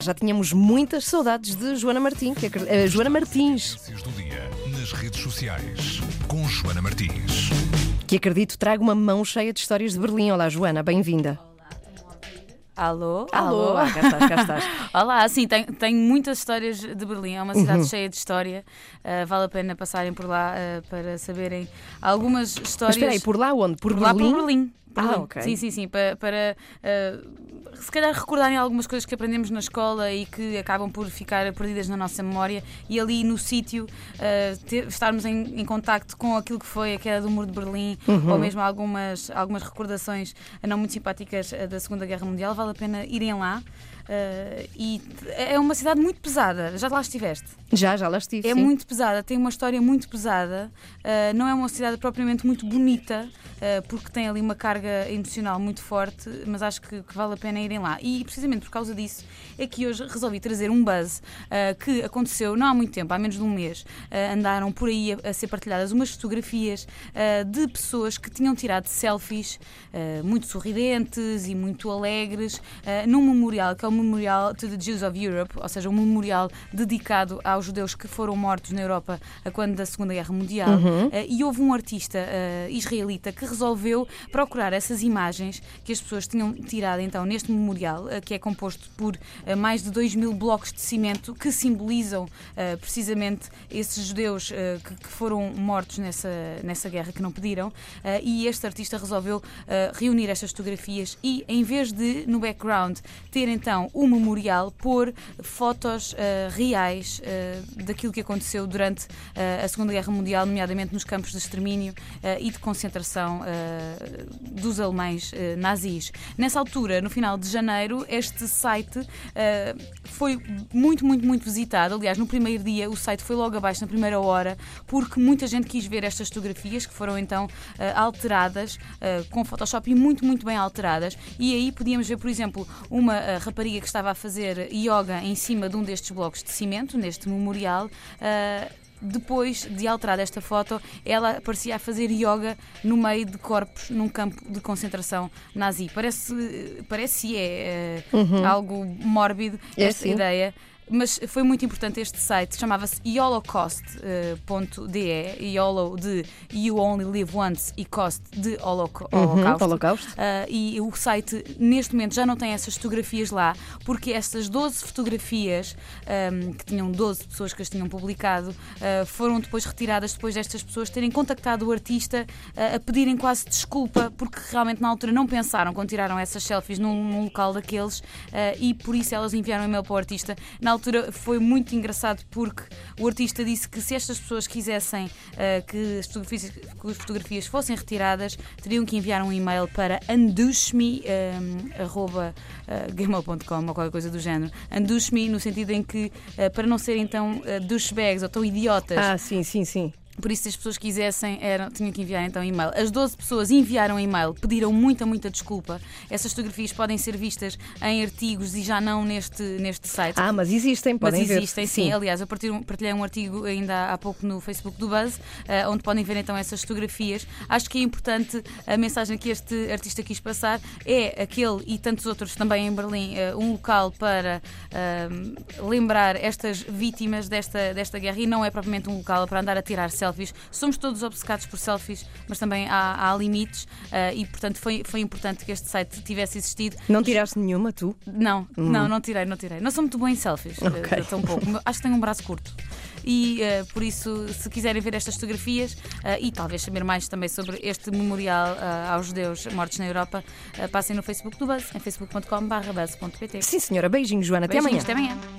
Já tínhamos muitas saudades de Joana Martins. Que acre- eh, Joana Martins, Notícias do dia nas redes sociais com Joana Martins. que acredito traga uma mão cheia de histórias de Berlim. Olá, Joana, bem-vinda. Alô? Alô, ah, cá estás, cá estás. Olá, sim, tenho, tenho muitas histórias de Berlim. É uma cidade cheia de história. Uh, vale a pena passarem por lá uh, para saberem algumas Mas histórias. espera aí, por lá onde? Por, Por lá Berlim? por Berlim. Por Ah, Berlim. ok. Sim, sim, sim. Para, para, uh, se calhar recordarem algumas coisas que aprendemos na escola e que acabam por ficar perdidas na nossa memória e ali no sítio uh, ter- estarmos em, em contacto com aquilo que foi a queda do muro de Berlim Uhum. ou mesmo algumas, algumas recordações não muito simpáticas uh, da Segunda Guerra Mundial. Vale a pena irem lá. Uh, e é uma cidade muito pesada. Já lá estiveste? Já, já lá estive. É sim. muito pesada, tem uma história muito pesada. Uh, não é uma cidade propriamente muito bonita, uh, porque tem ali uma carga emocional muito forte, mas acho que, que vale a pena irem lá. E precisamente por causa disso é que hoje resolvi trazer um buzz uh, que aconteceu não há muito tempo, há menos de um mês. Uh, andaram por aí a, a ser partilhadas umas fotografias uh, de pessoas que tinham tirado selfies muito sorridentes e muito alegres num memorial que é o Memorial to the Jews of Europe, ou seja, um memorial dedicado aos judeus que foram mortos na Europa quando da Segunda Guerra Mundial. Uh, e houve um artista israelita que resolveu procurar essas imagens que as pessoas tinham tirado então neste memorial, uh, que é composto por uh, mais de 2 mil blocos de cimento que simbolizam uh, precisamente esses judeus que, foram mortos nessa, nessa guerra que não pediram. E este artista resolveu reunir estas fotografias e, em vez de no background ter então o memorial, pôr fotos reais daquilo que aconteceu durante a Segunda Guerra Mundial, nomeadamente nos campos de extermínio e de concentração dos alemães nazis. Nessa altura, no final de janeiro, este site uh, foi muito, muito, muito visitado. Aliás, no primeiro dia, o site foi logo abaixo, na primeira hora, porque muita gente quis ver estas fotografias que foram então uh, alteradas uh, com Photoshop e muito, muito bem alteradas. E aí podíamos ver, por exemplo, uma rapariga que estava a fazer yoga em cima de um destes blocos de cimento, neste memorial. Depois de alterar esta foto, ela parecia a fazer yoga no meio de corpos num campo de concentração nazi. Parece, parece é uh, algo mórbido É, esta sim. ideia. Mas foi muito importante este site, chamava-se holocaust.de, YOLO de You Only Live Once e Cost de holoco Uhum, holocausto. Holocausto. Ah, e o site neste momento já não tem essas fotografias lá, porque estas 12 fotografias, ahm, que tinham 12 pessoas que as tinham publicado, ah, foram depois retiradas depois destas pessoas terem contactado o artista ah, a pedirem quase desculpa, porque realmente na altura não pensaram quando tiraram essas selfies num, num local daqueles e por isso elas enviaram um e-mail para o artista. Na altura foi muito engraçado porque o artista disse que se estas pessoas quisessem ah, que, as fotografias, que as fotografias fossem retiradas, teriam que enviar um e-mail para andushme.gmail.com ou qualquer coisa do género. Andushme no sentido em que, ah, para não serem tão uh, douchebags ou tão idiotas, Ah, sim, sim, sim. Por isso, se as pessoas quisessem, eram, tinham que enviar então e-mail. As 12 pessoas enviaram e-mail, pediram muita, muita desculpa. Essas fotografias podem ser vistas em artigos e já não neste, neste site. Ah, mas existem, Mas podem ver. existem, sim. Aliás, eu partilhei, um artigo ainda há pouco no Facebook do Buzz, eh, onde podem ver então essas fotografias. Acho que é importante a mensagem que este artista quis passar é aquele e tantos outros também em Berlim, eh, um local para eh, lembrar estas vítimas desta, desta guerra e não é propriamente um local para andar a tirar selfies. Somos todos obcecados por selfies, mas também há, há limites eh, e, portanto, foi, foi importante que este site tivesse existido. Não tiraste nenhuma, tu? Não, não, não tirei, não tirei. Não sou muito boa em selfies, Hum. Eh, tão pouco. Acho que tenho um braço curto. E eh, por isso, se quiserem ver estas fotografias eh, e talvez saber mais também sobre este memorial eh, aos judeus mortos na Europa, passem no Facebook do Buzz, em facebook.com.br. Sim, senhora. Beijinho, Joana. Até amanhã. Beijinhos, Até amanhã.